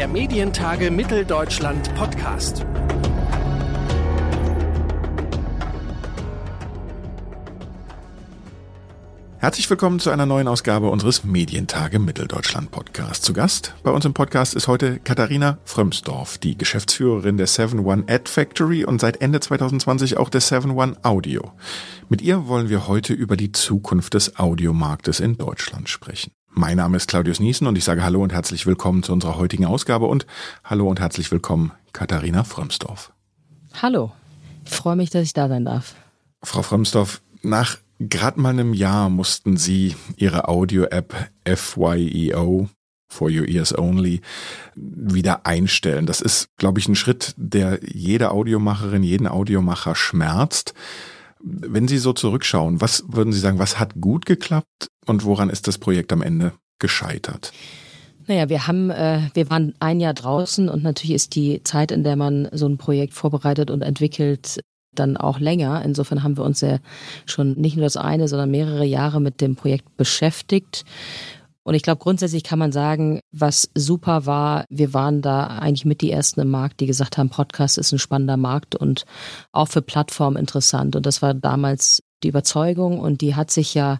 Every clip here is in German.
der Medientage Mitteldeutschland Podcast. Herzlich willkommen zu einer neuen Ausgabe unseres Medientage Mitteldeutschland Podcast. Zu Gast bei uns im Podcast ist heute Katharina Frömsdorf, die Geschäftsführerin der 7-One Ad Factory und seit Ende 2020 auch der 7-One Audio. Mit ihr wollen wir heute über die Zukunft des Audiomarktes in Deutschland sprechen. Mein Name ist Claudius Niesen und ich sage Hallo und herzlich willkommen zu unserer heutigen Ausgabe und Hallo und herzlich willkommen Katharina Frömsdorf. Hallo, ich freue mich, dass ich da sein darf. Frau Frömsdorf, nach gerade mal einem Jahr mussten Sie Ihre Audio-App FYEO For Your Ears Only wieder einstellen. Das ist, glaube ich, ein Schritt, der jede Audiomacherin, jeden Audiomacher schmerzt. Wenn Sie so zurückschauen, was würden Sie sagen, was hat gut geklappt und woran ist das Projekt am Ende gescheitert? Naja, wir haben, äh, wir waren ein Jahr draußen und natürlich ist die Zeit, in der man so ein Projekt vorbereitet und entwickelt, dann auch länger. Insofern haben wir uns ja schon nicht nur das eine, sondern mehrere Jahre mit dem Projekt beschäftigt. Und ich glaube, grundsätzlich kann man sagen, was super war, wir waren da eigentlich mit die Ersten im Markt, die gesagt haben, Podcast ist ein spannender Markt und auch für Plattformen interessant. Und das war damals die Überzeugung und die hat sich ja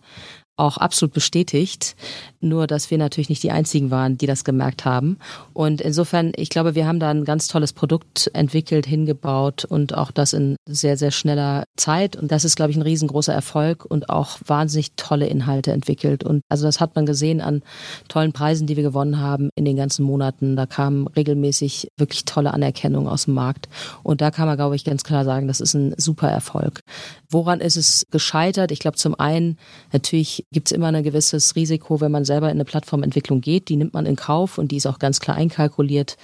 auch absolut bestätigt. Nur, dass wir natürlich nicht die einzigen waren, die das gemerkt haben. Und insofern, ich glaube, wir haben da ein ganz tolles Produkt entwickelt, hingebaut und auch das in sehr, sehr schneller Zeit. Und das ist, glaube ich, ein riesengroßer Erfolg und auch wahnsinnig tolle Inhalte entwickelt. Und also das hat man gesehen an tollen Preisen, die wir gewonnen haben in den ganzen Monaten. Da kam regelmäßig wirklich tolle Anerkennung aus dem Markt. Und da kann man, glaube ich, ganz klar sagen, das ist ein super Erfolg. Woran ist es gescheitert? Ich glaube, zum einen natürlich gibt es immer ein gewisses Risiko, wenn man selber in eine Plattformentwicklung geht. Die nimmt man in Kauf und die ist auch ganz klar einkalkuliert.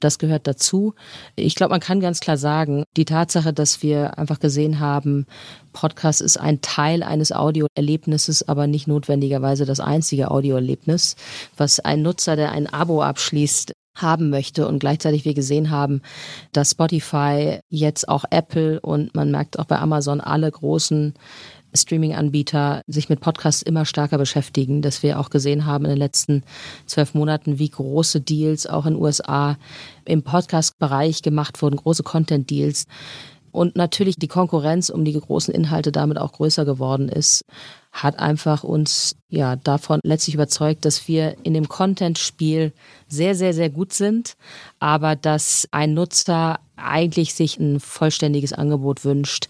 Das gehört dazu. Ich glaube, man kann ganz klar sagen, die Tatsache, dass wir einfach gesehen haben, Podcast ist ein Teil eines Audioerlebnisses, aber nicht notwendigerweise das einzige Audioerlebnis, was ein Nutzer, der ein Abo abschließt, haben möchte und gleichzeitig wir gesehen haben, dass Spotify jetzt auch Apple und man merkt auch bei Amazon alle großen Streaming-Anbieter sich mit Podcasts immer stärker beschäftigen, dass wir auch gesehen haben in den letzten zwölf Monaten, wie große Deals auch in den USA im Podcast-Bereich gemacht wurden, große Content-Deals. Und natürlich die Konkurrenz um die großen Inhalte damit auch größer geworden ist, hat einfach uns ja davon letztlich überzeugt, dass wir in dem Content-Spiel sehr, sehr, sehr gut sind, aber dass ein Nutzer eigentlich sich ein vollständiges Angebot wünscht,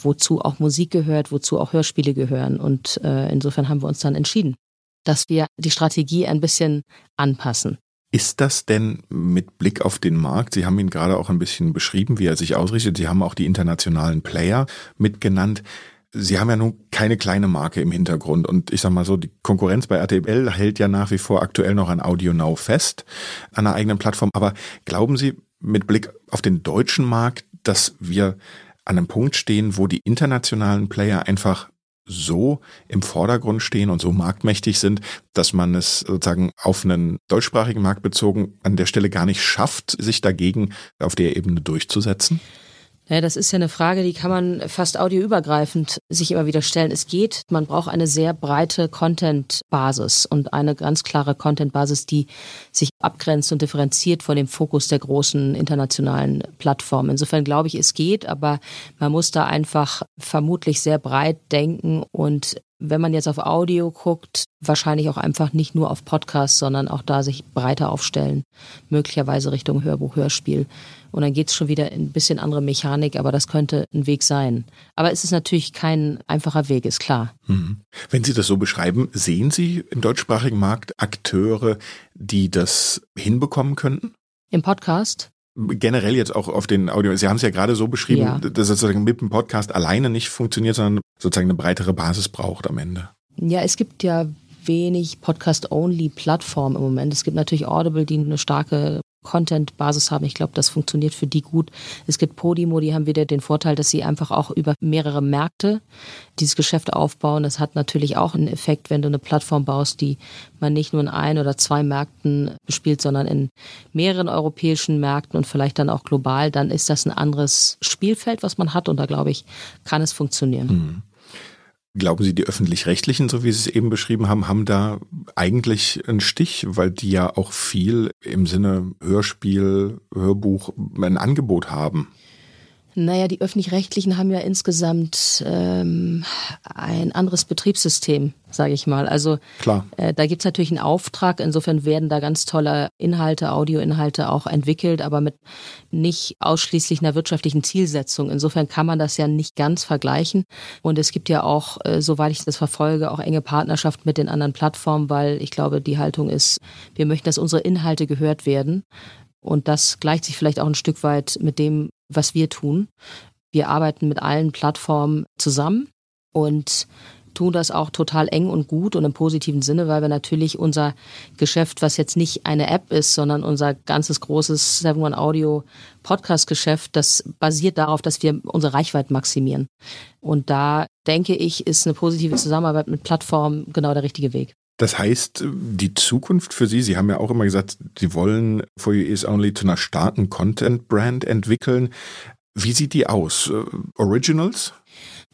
wozu auch Musik gehört, wozu auch Hörspiele gehören. Und äh, insofern haben wir uns dann entschieden, dass wir die Strategie ein bisschen anpassen. Ist das denn mit Blick auf den Markt? Sie haben ihn gerade auch ein bisschen beschrieben, wie er sich ausrichtet. Sie haben auch die internationalen Player mitgenannt. Sie haben ja nun keine kleine Marke im Hintergrund und ich sag mal so, die Konkurrenz bei RTL hält ja nach wie vor aktuell noch an Audio Now fest, an einer eigenen Plattform. Aber glauben Sie mit Blick auf den deutschen Markt, dass wir an einem Punkt stehen, wo die internationalen Player einfach so im Vordergrund stehen und so marktmächtig sind, dass man es sozusagen auf einen deutschsprachigen Markt bezogen an der Stelle gar nicht schafft, sich dagegen auf der Ebene durchzusetzen? Ja, das ist ja eine Frage, die kann man fast audioübergreifend sich immer wieder stellen. Es geht, man braucht eine sehr breite Content-Basis und eine ganz klare Content-Basis, die sich abgrenzt und differenziert von dem Fokus der großen internationalen Plattformen. Insofern glaube ich, es geht, aber man muss da einfach vermutlich sehr breit denken und wenn man jetzt auf Audio guckt, wahrscheinlich auch einfach nicht nur auf Podcasts, sondern auch da sich breiter aufstellen, möglicherweise Richtung Hörbuch, Hörspiel. Und dann geht's schon wieder in ein bisschen andere Mechanik, aber das könnte ein Weg sein. Aber es ist natürlich kein einfacher Weg, ist klar. Mhm. Wenn Sie das so beschreiben, sehen Sie im deutschsprachigen Markt Akteure, die das hinbekommen könnten? Im Podcast? Generell jetzt auch auf den Audio, Sie haben es ja gerade so beschrieben, ja. dass es sozusagen mit dem Podcast alleine nicht funktioniert, sondern sozusagen eine breitere Basis braucht am Ende. Ja, es gibt ja wenig Podcast-Only-Plattformen im Moment. Es gibt natürlich Audible, die eine starke Content-Basis haben. Ich glaube, das funktioniert für die gut. Es gibt Podimo, die haben wieder den Vorteil, dass sie einfach auch über mehrere Märkte dieses Geschäft aufbauen. Das hat natürlich auch einen Effekt, wenn du eine Plattform baust, die man nicht nur in ein oder zwei Märkten bespielt, sondern in mehreren europäischen Märkten und vielleicht dann auch global. Dann ist das ein anderes Spielfeld, was man hat und da glaube ich, kann es funktionieren. Mhm. Glauben Sie, die öffentlich-rechtlichen, so wie Sie es eben beschrieben haben, haben da eigentlich einen Stich, weil die ja auch viel im Sinne Hörspiel, Hörbuch ein Angebot haben? Naja, die öffentlich-rechtlichen haben ja insgesamt ähm, ein anderes Betriebssystem, sage ich mal. Also Klar. Äh, da gibt's natürlich einen Auftrag. Insofern werden da ganz tolle Inhalte, Audioinhalte auch entwickelt, aber mit nicht ausschließlich einer wirtschaftlichen Zielsetzung. Insofern kann man das ja nicht ganz vergleichen. Und es gibt ja auch, äh, soweit ich das verfolge, auch enge Partnerschaft mit den anderen Plattformen, weil ich glaube, die Haltung ist, wir möchten, dass unsere Inhalte gehört werden. Und das gleicht sich vielleicht auch ein Stück weit mit dem, was wir tun. Wir arbeiten mit allen Plattformen zusammen und tun das auch total eng und gut und im positiven Sinne, weil wir natürlich unser Geschäft, was jetzt nicht eine App ist, sondern unser ganzes großes 7 Audio Podcast Geschäft, das basiert darauf, dass wir unsere Reichweite maximieren. Und da denke ich, ist eine positive Zusammenarbeit mit Plattformen genau der richtige Weg. Das heißt, die Zukunft für Sie, Sie haben ja auch immer gesagt, Sie wollen For You Is Only zu einer starken Content-Brand entwickeln. Wie sieht die aus? Äh, Originals?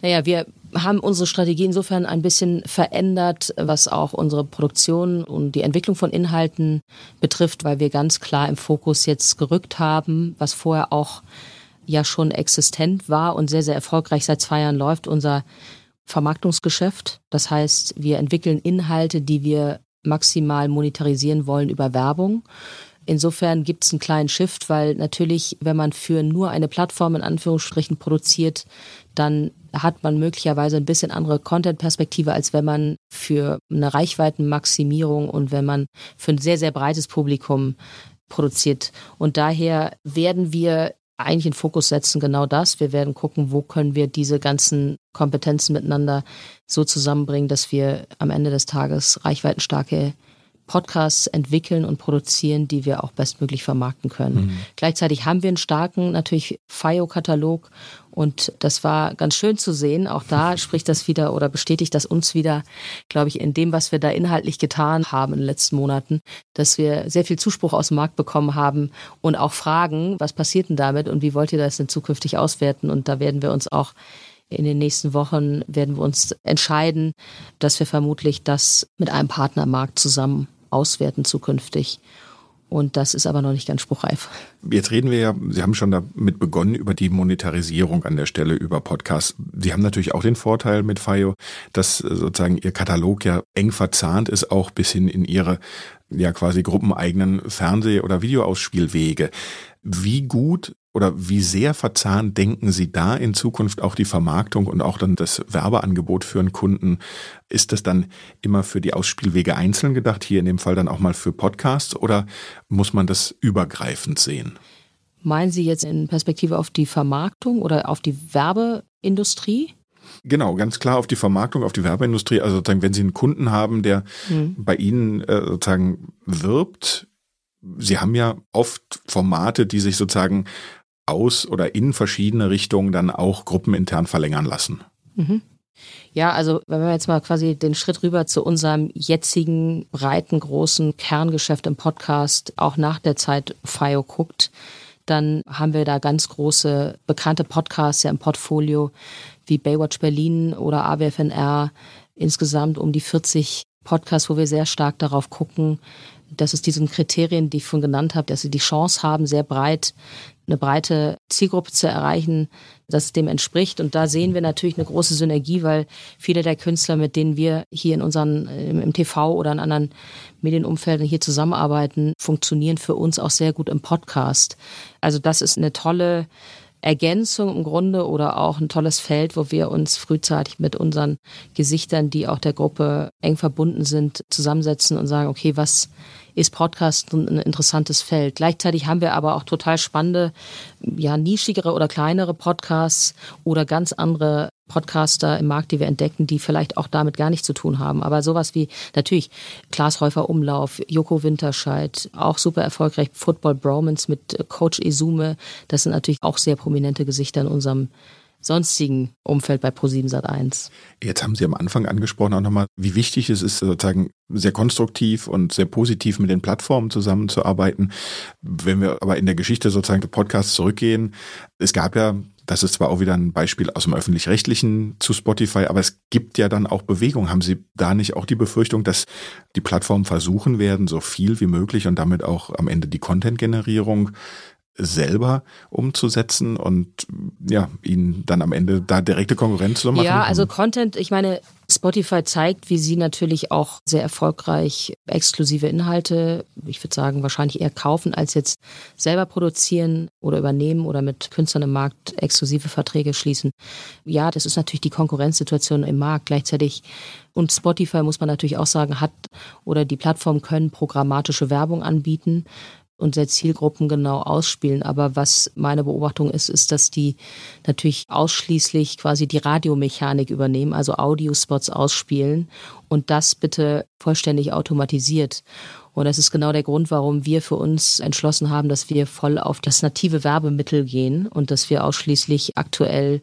Naja, wir haben unsere Strategie insofern ein bisschen verändert, was auch unsere Produktion und die Entwicklung von Inhalten betrifft, weil wir ganz klar im Fokus jetzt gerückt haben, was vorher auch ja schon existent war und sehr, sehr erfolgreich seit zwei Jahren läuft, unser Vermarktungsgeschäft. Das heißt, wir entwickeln Inhalte, die wir maximal monetarisieren wollen über Werbung. Insofern gibt es einen kleinen Shift, weil natürlich, wenn man für nur eine Plattform in Anführungsstrichen produziert, dann hat man möglicherweise ein bisschen andere Content-Perspektive, als wenn man für eine Reichweitenmaximierung und wenn man für ein sehr, sehr breites Publikum produziert. Und daher werden wir eigentlich in Fokus setzen, genau das. Wir werden gucken, wo können wir diese ganzen Kompetenzen miteinander so zusammenbringen, dass wir am Ende des Tages reichweitenstarke Podcasts entwickeln und produzieren, die wir auch bestmöglich vermarkten können. Mhm. Gleichzeitig haben wir einen starken natürlich FIO-Katalog und das war ganz schön zu sehen. Auch da spricht das wieder oder bestätigt das uns wieder, glaube ich, in dem, was wir da inhaltlich getan haben in den letzten Monaten, dass wir sehr viel Zuspruch aus dem Markt bekommen haben und auch Fragen, was passiert denn damit und wie wollt ihr das denn zukünftig auswerten? Und da werden wir uns auch in den nächsten Wochen werden wir uns entscheiden, dass wir vermutlich das mit einem Partnermarkt zusammen auswerten zukünftig. Und das ist aber noch nicht ganz spruchreif. Jetzt reden wir ja, Sie haben schon damit begonnen, über die Monetarisierung an der Stelle über Podcasts. Sie haben natürlich auch den Vorteil mit FIO, dass sozusagen Ihr Katalog ja eng verzahnt ist, auch bis hin in Ihre ja quasi gruppeneigenen Fernseh- oder Videoausspielwege. Wie gut oder wie sehr verzahnt denken Sie da in Zukunft auch die Vermarktung und auch dann das Werbeangebot für einen Kunden? Ist das dann immer für die Ausspielwege einzeln gedacht, hier in dem Fall dann auch mal für Podcasts oder muss man das übergreifend sehen? Meinen Sie jetzt in Perspektive auf die Vermarktung oder auf die Werbeindustrie? Genau, ganz klar auf die Vermarktung, auf die Werbeindustrie. Also sozusagen, wenn Sie einen Kunden haben, der mhm. bei Ihnen äh, sozusagen wirbt, Sie haben ja oft Formate, die sich sozusagen aus oder in verschiedene Richtungen dann auch gruppenintern verlängern lassen. Mhm. Ja, also wenn wir jetzt mal quasi den Schritt rüber zu unserem jetzigen breiten, großen Kerngeschäft im Podcast auch nach der Zeit FIO guckt, dann haben wir da ganz große bekannte Podcasts ja im Portfolio wie Baywatch Berlin oder AWFNR. Insgesamt um die 40 Podcasts, wo wir sehr stark darauf gucken, dass es diesen Kriterien, die ich vorhin genannt habe, dass sie die Chance haben, sehr breit eine breite Zielgruppe zu erreichen, das dem entspricht. Und da sehen wir natürlich eine große Synergie, weil viele der Künstler, mit denen wir hier in unseren, im TV oder in anderen Medienumfelden hier zusammenarbeiten, funktionieren für uns auch sehr gut im Podcast. Also das ist eine tolle Ergänzung im Grunde oder auch ein tolles Feld, wo wir uns frühzeitig mit unseren Gesichtern, die auch der Gruppe eng verbunden sind, zusammensetzen und sagen, okay, was ist Podcast ein interessantes Feld. Gleichzeitig haben wir aber auch total spannende, ja, nischigere oder kleinere Podcasts oder ganz andere Podcaster im Markt, die wir entdecken, die vielleicht auch damit gar nichts zu tun haben. Aber sowas wie natürlich Klaas Häufer Umlauf, Joko Winterscheid, auch super erfolgreich Football Bromance mit Coach Izume. Das sind natürlich auch sehr prominente Gesichter in unserem sonstigen Umfeld bei Pro7 Sat1. Jetzt haben Sie am Anfang angesprochen auch nochmal, wie wichtig es ist, sozusagen sehr konstruktiv und sehr positiv mit den Plattformen zusammenzuarbeiten. Wenn wir aber in der Geschichte sozusagen des Podcasts zurückgehen, es gab ja das ist zwar auch wieder ein Beispiel aus dem öffentlich-rechtlichen zu Spotify, aber es gibt ja dann auch Bewegung. Haben Sie da nicht auch die Befürchtung, dass die Plattformen versuchen werden, so viel wie möglich und damit auch am Ende die Content-Generierung selber umzusetzen und ja, ihnen dann am Ende da direkte Konkurrenz zu machen? Ja, also Content, ich meine, Spotify zeigt, wie sie natürlich auch sehr erfolgreich exklusive Inhalte, ich würde sagen, wahrscheinlich eher kaufen, als jetzt selber produzieren oder übernehmen oder mit Künstlern im Markt exklusive Verträge schließen. Ja, das ist natürlich die Konkurrenzsituation im Markt. Gleichzeitig und Spotify muss man natürlich auch sagen, hat oder die Plattformen können programmatische Werbung anbieten und sehr zielgruppengenau ausspielen. Aber was meine Beobachtung ist, ist, dass die natürlich ausschließlich quasi die Radiomechanik übernehmen, also Audiospots ausspielen und das bitte vollständig automatisiert. Und das ist genau der Grund, warum wir für uns entschlossen haben, dass wir voll auf das native Werbemittel gehen und dass wir ausschließlich aktuell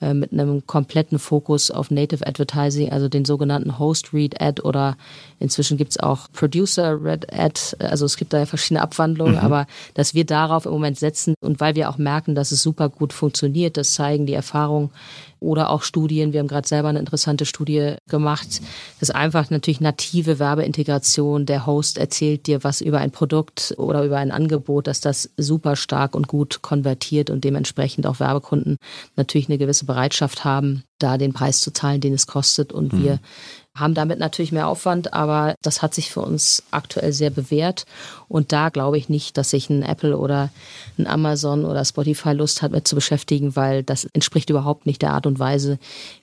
äh, mit einem kompletten Fokus auf Native Advertising, also den sogenannten Host Read Ad oder inzwischen gibt es auch Producer Read Ad, also es gibt da ja verschiedene Abwandlungen, mhm. aber dass wir darauf im Moment setzen und weil wir auch merken, dass es super gut funktioniert, das zeigen die Erfahrungen oder auch Studien. Wir haben gerade selber eine interessante Studie gemacht. Das ist einfach natürlich native Werbeintegration. Der Host erzählt dir was über ein Produkt oder über ein Angebot, dass das super stark und gut konvertiert und dementsprechend auch Werbekunden natürlich eine gewisse Bereitschaft haben, da den Preis zu zahlen, den es kostet. Und mhm. wir haben damit natürlich mehr Aufwand, aber das hat sich für uns aktuell sehr bewährt. Und da glaube ich nicht, dass sich ein Apple oder ein Amazon oder Spotify Lust hat, mit zu beschäftigen, weil das entspricht überhaupt nicht der Art und Weise,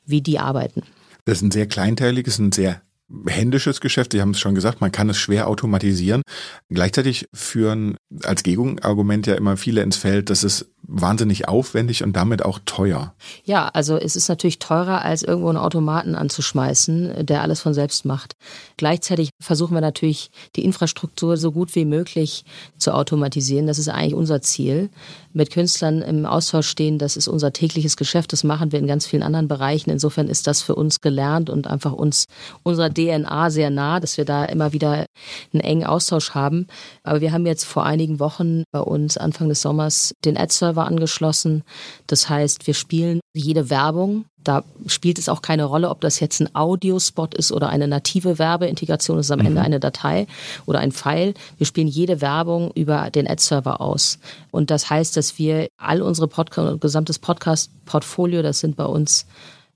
wie die arbeiten. Das ist ein sehr kleinteiliges, ein sehr händisches Geschäft. Sie haben es schon gesagt, man kann es schwer automatisieren. Gleichzeitig führen als Gegenargument ja immer viele ins Feld, dass es wahnsinnig aufwendig und damit auch teuer. Ja, also es ist natürlich teurer, als irgendwo einen Automaten anzuschmeißen, der alles von selbst macht. Gleichzeitig versuchen wir natürlich, die Infrastruktur so gut wie möglich zu automatisieren. Das ist eigentlich unser Ziel. Mit Künstlern im Austausch stehen, das ist unser tägliches Geschäft. Das machen wir in ganz vielen anderen Bereichen. Insofern ist das für uns gelernt und einfach uns unserer DNA sehr nah, dass wir da immer wieder einen engen Austausch haben. Aber wir haben jetzt vor einigen Wochen bei uns Anfang des Sommers den Ad-Server Server angeschlossen. Das heißt, wir spielen jede Werbung. Da spielt es auch keine Rolle, ob das jetzt ein Audiospot ist oder eine native Werbeintegration. Das ist am mhm. Ende eine Datei oder ein File. Wir spielen jede Werbung über den Ad-Server aus. Und das heißt, dass wir all unsere Podcast, gesamtes Podcast-Portfolio, das sind bei uns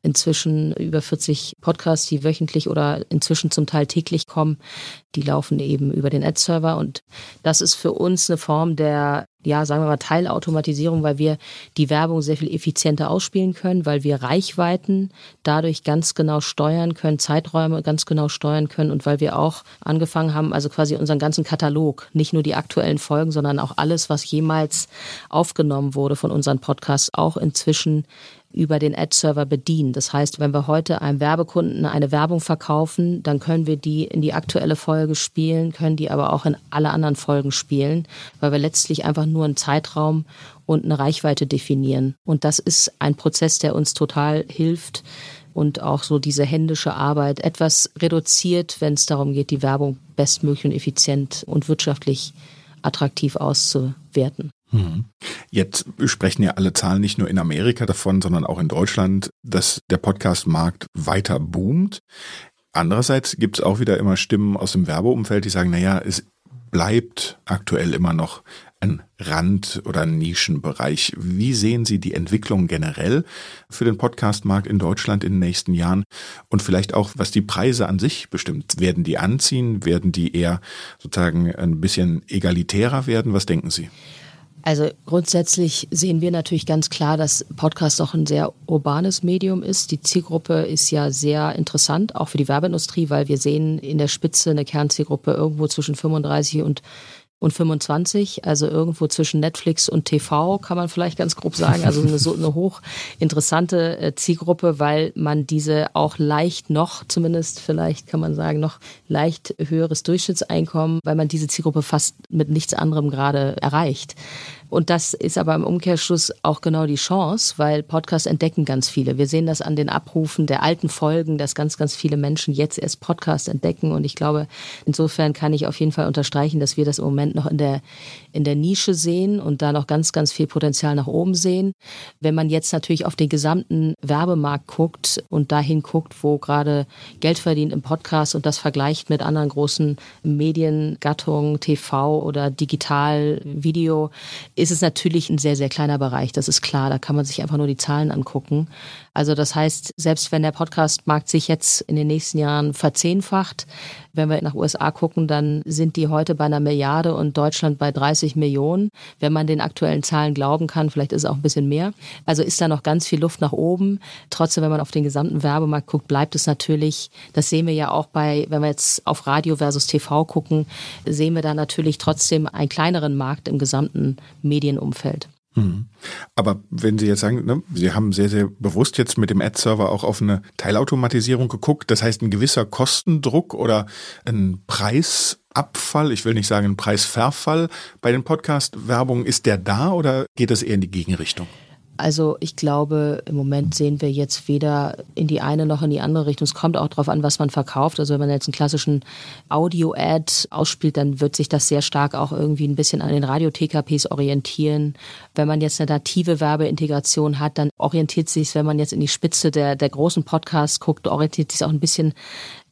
inzwischen über 40 Podcasts, die wöchentlich oder inzwischen zum Teil täglich kommen. Die laufen eben über den Ad-Server und das ist für uns eine Form der, ja, sagen wir mal, Teilautomatisierung, weil wir die Werbung sehr viel effizienter ausspielen können, weil wir Reichweiten dadurch ganz genau steuern können, Zeiträume ganz genau steuern können und weil wir auch angefangen haben, also quasi unseren ganzen Katalog, nicht nur die aktuellen Folgen, sondern auch alles, was jemals aufgenommen wurde von unseren Podcasts, auch inzwischen über den Ad-Server bedienen. Das heißt, wenn wir heute einem Werbekunden eine Werbung verkaufen, dann können wir die in die aktuelle Folge spielen, können die aber auch in alle anderen Folgen spielen, weil wir letztlich einfach nur einen Zeitraum und eine Reichweite definieren. Und das ist ein Prozess, der uns total hilft und auch so diese händische Arbeit etwas reduziert, wenn es darum geht, die Werbung bestmöglich und effizient und wirtschaftlich attraktiv auszuwerten. Mhm. Jetzt sprechen ja alle Zahlen nicht nur in Amerika davon, sondern auch in Deutschland, dass der Podcast-Markt weiter boomt. Andererseits gibt es auch wieder immer Stimmen aus dem Werbeumfeld, die sagen, naja, es bleibt aktuell immer noch ein Rand- oder Nischenbereich. Wie sehen Sie die Entwicklung generell für den Podcast-Markt in Deutschland in den nächsten Jahren? Und vielleicht auch, was die Preise an sich bestimmt. Werden die anziehen? Werden die eher sozusagen ein bisschen egalitärer werden? Was denken Sie? Also grundsätzlich sehen wir natürlich ganz klar, dass Podcast auch ein sehr urbanes Medium ist. Die Zielgruppe ist ja sehr interessant, auch für die Werbeindustrie, weil wir sehen in der Spitze eine Kernzielgruppe irgendwo zwischen 35 und und 25, also irgendwo zwischen Netflix und TV, kann man vielleicht ganz grob sagen. Also eine so eine hoch interessante äh, Zielgruppe, weil man diese auch leicht noch, zumindest vielleicht kann man sagen, noch leicht höheres Durchschnittseinkommen, weil man diese Zielgruppe fast mit nichts anderem gerade erreicht. Und das ist aber im Umkehrschluss auch genau die Chance, weil Podcasts entdecken ganz viele. Wir sehen das an den Abrufen der alten Folgen, dass ganz, ganz viele Menschen jetzt erst Podcasts entdecken. Und ich glaube, insofern kann ich auf jeden Fall unterstreichen, dass wir das im Moment noch in der, in der Nische sehen und da noch ganz, ganz viel Potenzial nach oben sehen. Wenn man jetzt natürlich auf den gesamten Werbemarkt guckt und dahin guckt, wo gerade Geld verdient im Podcast und das vergleicht mit anderen großen Mediengattungen, TV oder Digital, Video, ist es natürlich ein sehr, sehr kleiner Bereich. Das ist klar. Da kann man sich einfach nur die Zahlen angucken. Also das heißt, selbst wenn der Podcast-Markt sich jetzt in den nächsten Jahren verzehnfacht, wenn wir nach USA gucken, dann sind die heute bei einer Milliarde und Deutschland bei 30 Millionen. Wenn man den aktuellen Zahlen glauben kann, vielleicht ist es auch ein bisschen mehr. Also ist da noch ganz viel Luft nach oben. Trotzdem, wenn man auf den gesamten Werbemarkt guckt, bleibt es natürlich, das sehen wir ja auch bei, wenn wir jetzt auf Radio versus TV gucken, sehen wir da natürlich trotzdem einen kleineren Markt im gesamten Medienumfeld. Mhm. Aber wenn Sie jetzt sagen, ne, Sie haben sehr, sehr bewusst jetzt mit dem Ad-Server auch auf eine Teilautomatisierung geguckt, das heißt ein gewisser Kostendruck oder ein Preisabfall, ich will nicht sagen ein Preisverfall bei den Podcast-Werbungen, ist der da oder geht das eher in die Gegenrichtung? Also ich glaube, im Moment sehen wir jetzt weder in die eine noch in die andere Richtung. Es kommt auch darauf an, was man verkauft. Also wenn man jetzt einen klassischen Audio-Ad ausspielt, dann wird sich das sehr stark auch irgendwie ein bisschen an den Radio-TKPs orientieren. Wenn man jetzt eine native Werbeintegration hat, dann orientiert sich, wenn man jetzt in die Spitze der, der großen Podcasts guckt, orientiert sich auch ein bisschen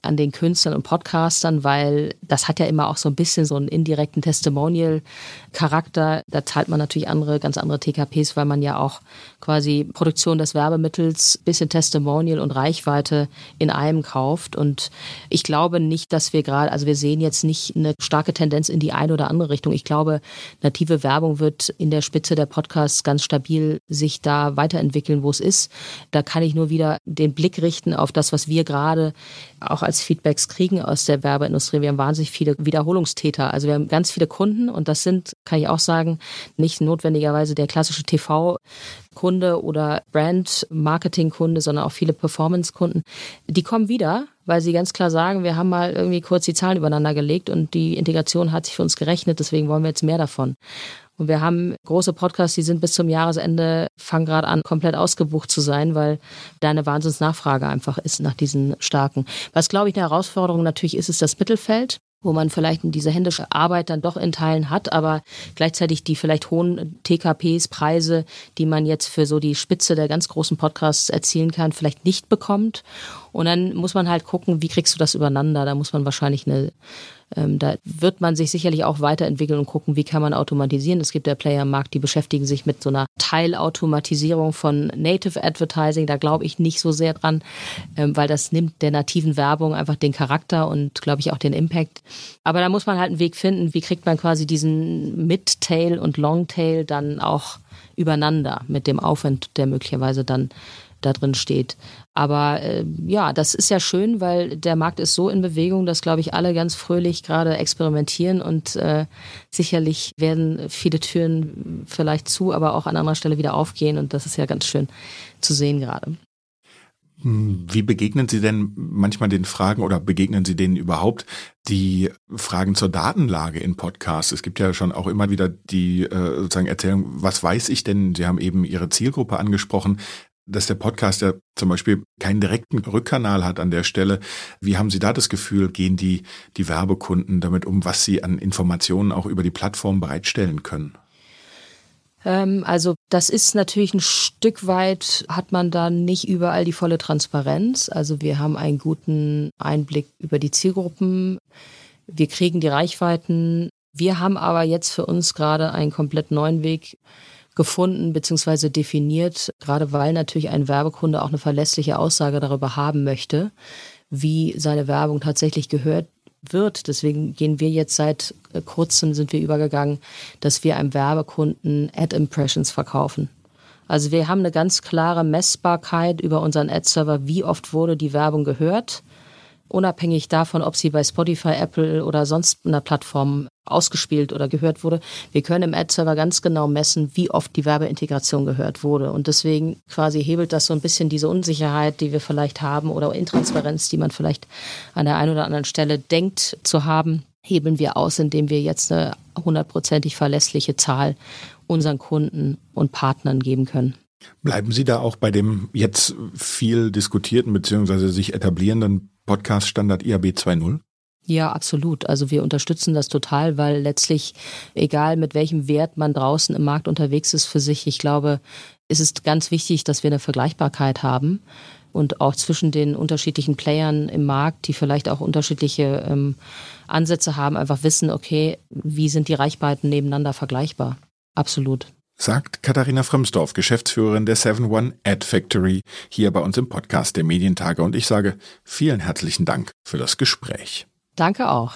an den Künstlern und Podcastern, weil das hat ja immer auch so ein bisschen so einen indirekten Testimonial-Charakter. Da zahlt man natürlich andere, ganz andere TKPs, weil man ja auch quasi Produktion des Werbemittels, bisschen Testimonial und Reichweite in einem kauft. Und ich glaube nicht, dass wir gerade, also wir sehen jetzt nicht eine starke Tendenz in die eine oder andere Richtung. Ich glaube, native Werbung wird in der Spitze der Podcasts ganz stabil sich da weiterentwickeln, wo es ist. Da kann ich nur wieder den Blick richten auf das, was wir gerade auch als Feedbacks kriegen aus der Werbeindustrie. Wir haben wahnsinnig viele Wiederholungstäter. Also wir haben ganz viele Kunden und das sind, kann ich auch sagen, nicht notwendigerweise der klassische TV-Kunde oder Brand-Marketing-Kunde, sondern auch viele Performance-Kunden. Die kommen wieder, weil sie ganz klar sagen, wir haben mal irgendwie kurz die Zahlen übereinander gelegt und die Integration hat sich für uns gerechnet, deswegen wollen wir jetzt mehr davon. Und wir haben große Podcasts, die sind bis zum Jahresende, fangen gerade an, komplett ausgebucht zu sein, weil da eine Wahnsinnsnachfrage einfach ist nach diesen starken. Was, glaube ich, eine Herausforderung natürlich ist, ist das Mittelfeld wo man vielleicht diese händische Arbeit dann doch in Teilen hat, aber gleichzeitig die vielleicht hohen TKPs, Preise, die man jetzt für so die Spitze der ganz großen Podcasts erzielen kann, vielleicht nicht bekommt. Und dann muss man halt gucken, wie kriegst du das übereinander? Da muss man wahrscheinlich eine ähm, da wird man sich sicherlich auch weiterentwickeln und gucken, wie kann man automatisieren. Es gibt ja Player im Markt, die beschäftigen sich mit so einer Teilautomatisierung von Native Advertising. Da glaube ich nicht so sehr dran, ähm, weil das nimmt der nativen Werbung einfach den Charakter und, glaube ich, auch den Impact. Aber da muss man halt einen Weg finden, wie kriegt man quasi diesen Mid-Tail und Long-Tail dann auch übereinander mit dem Aufwand, der möglicherweise dann da drin steht. Aber äh, ja, das ist ja schön, weil der Markt ist so in Bewegung, dass, glaube ich, alle ganz fröhlich gerade experimentieren und äh, sicherlich werden viele Türen vielleicht zu, aber auch an anderer Stelle wieder aufgehen und das ist ja ganz schön zu sehen gerade. Wie begegnen Sie denn manchmal den Fragen oder begegnen Sie denen überhaupt die Fragen zur Datenlage in Podcasts? Es gibt ja schon auch immer wieder die äh, sozusagen Erzählung, was weiß ich denn? Sie haben eben Ihre Zielgruppe angesprochen dass der Podcast ja zum Beispiel keinen direkten Rückkanal hat an der Stelle. Wie haben Sie da das Gefühl, gehen die, die Werbekunden damit um, was sie an Informationen auch über die Plattform bereitstellen können? Ähm, also das ist natürlich ein Stück weit, hat man da nicht überall die volle Transparenz. Also wir haben einen guten Einblick über die Zielgruppen. Wir kriegen die Reichweiten. Wir haben aber jetzt für uns gerade einen komplett neuen Weg gefunden bzw. definiert, gerade weil natürlich ein Werbekunde auch eine verlässliche Aussage darüber haben möchte, wie seine Werbung tatsächlich gehört wird. Deswegen gehen wir jetzt seit äh, kurzem sind wir übergegangen, dass wir einem Werbekunden Ad Impressions verkaufen. Also wir haben eine ganz klare Messbarkeit über unseren Ad-Server, wie oft wurde die Werbung gehört unabhängig davon, ob sie bei Spotify, Apple oder sonst einer Plattform ausgespielt oder gehört wurde. Wir können im Ad-Server ganz genau messen, wie oft die Werbeintegration gehört wurde. Und deswegen quasi hebelt das so ein bisschen diese Unsicherheit, die wir vielleicht haben oder Intransparenz, die man vielleicht an der einen oder anderen Stelle denkt zu haben, hebeln wir aus, indem wir jetzt eine hundertprozentig verlässliche Zahl unseren Kunden und Partnern geben können. Bleiben Sie da auch bei dem jetzt viel diskutierten bzw. sich etablierenden Podcast-Standard IAB 2.0? Ja, absolut. Also wir unterstützen das total, weil letztlich, egal mit welchem Wert man draußen im Markt unterwegs ist für sich, ich glaube, es ist ganz wichtig, dass wir eine Vergleichbarkeit haben und auch zwischen den unterschiedlichen Playern im Markt, die vielleicht auch unterschiedliche ähm, Ansätze haben, einfach wissen, okay, wie sind die Reichweiten nebeneinander vergleichbar? Absolut. Sagt Katharina Frömsdorf, Geschäftsführerin der 7-One Ad Factory, hier bei uns im Podcast der Medientage. Und ich sage vielen herzlichen Dank für das Gespräch. Danke auch.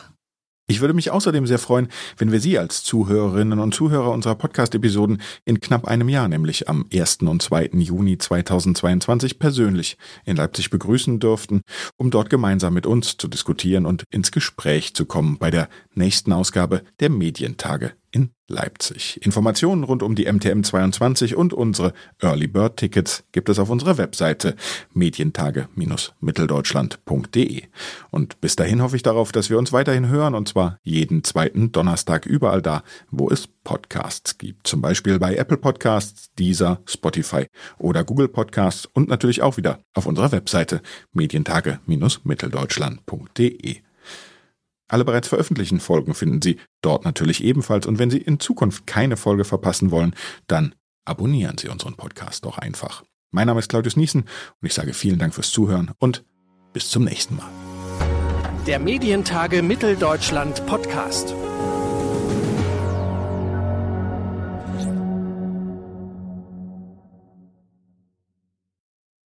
Ich würde mich außerdem sehr freuen, wenn wir Sie als Zuhörerinnen und Zuhörer unserer Podcast-Episoden in knapp einem Jahr, nämlich am 1. und 2. Juni 2022 persönlich in Leipzig begrüßen dürften, um dort gemeinsam mit uns zu diskutieren und ins Gespräch zu kommen bei der nächsten Ausgabe der Medientage in Leipzig. Informationen rund um die MTM 22 und unsere Early Bird Tickets gibt es auf unserer Webseite medientage-mitteldeutschland.de. Und bis dahin hoffe ich darauf, dass wir uns weiterhin hören und zwar jeden zweiten Donnerstag überall da, wo es Podcasts gibt. Zum Beispiel bei Apple Podcasts, Deezer, Spotify oder Google Podcasts und natürlich auch wieder auf unserer Webseite medientage-mitteldeutschland.de. Alle bereits veröffentlichten Folgen finden Sie dort natürlich ebenfalls. Und wenn Sie in Zukunft keine Folge verpassen wollen, dann abonnieren Sie unseren Podcast doch einfach. Mein Name ist Claudius Niesen und ich sage vielen Dank fürs Zuhören und bis zum nächsten Mal. Der Medientage Mitteldeutschland Podcast.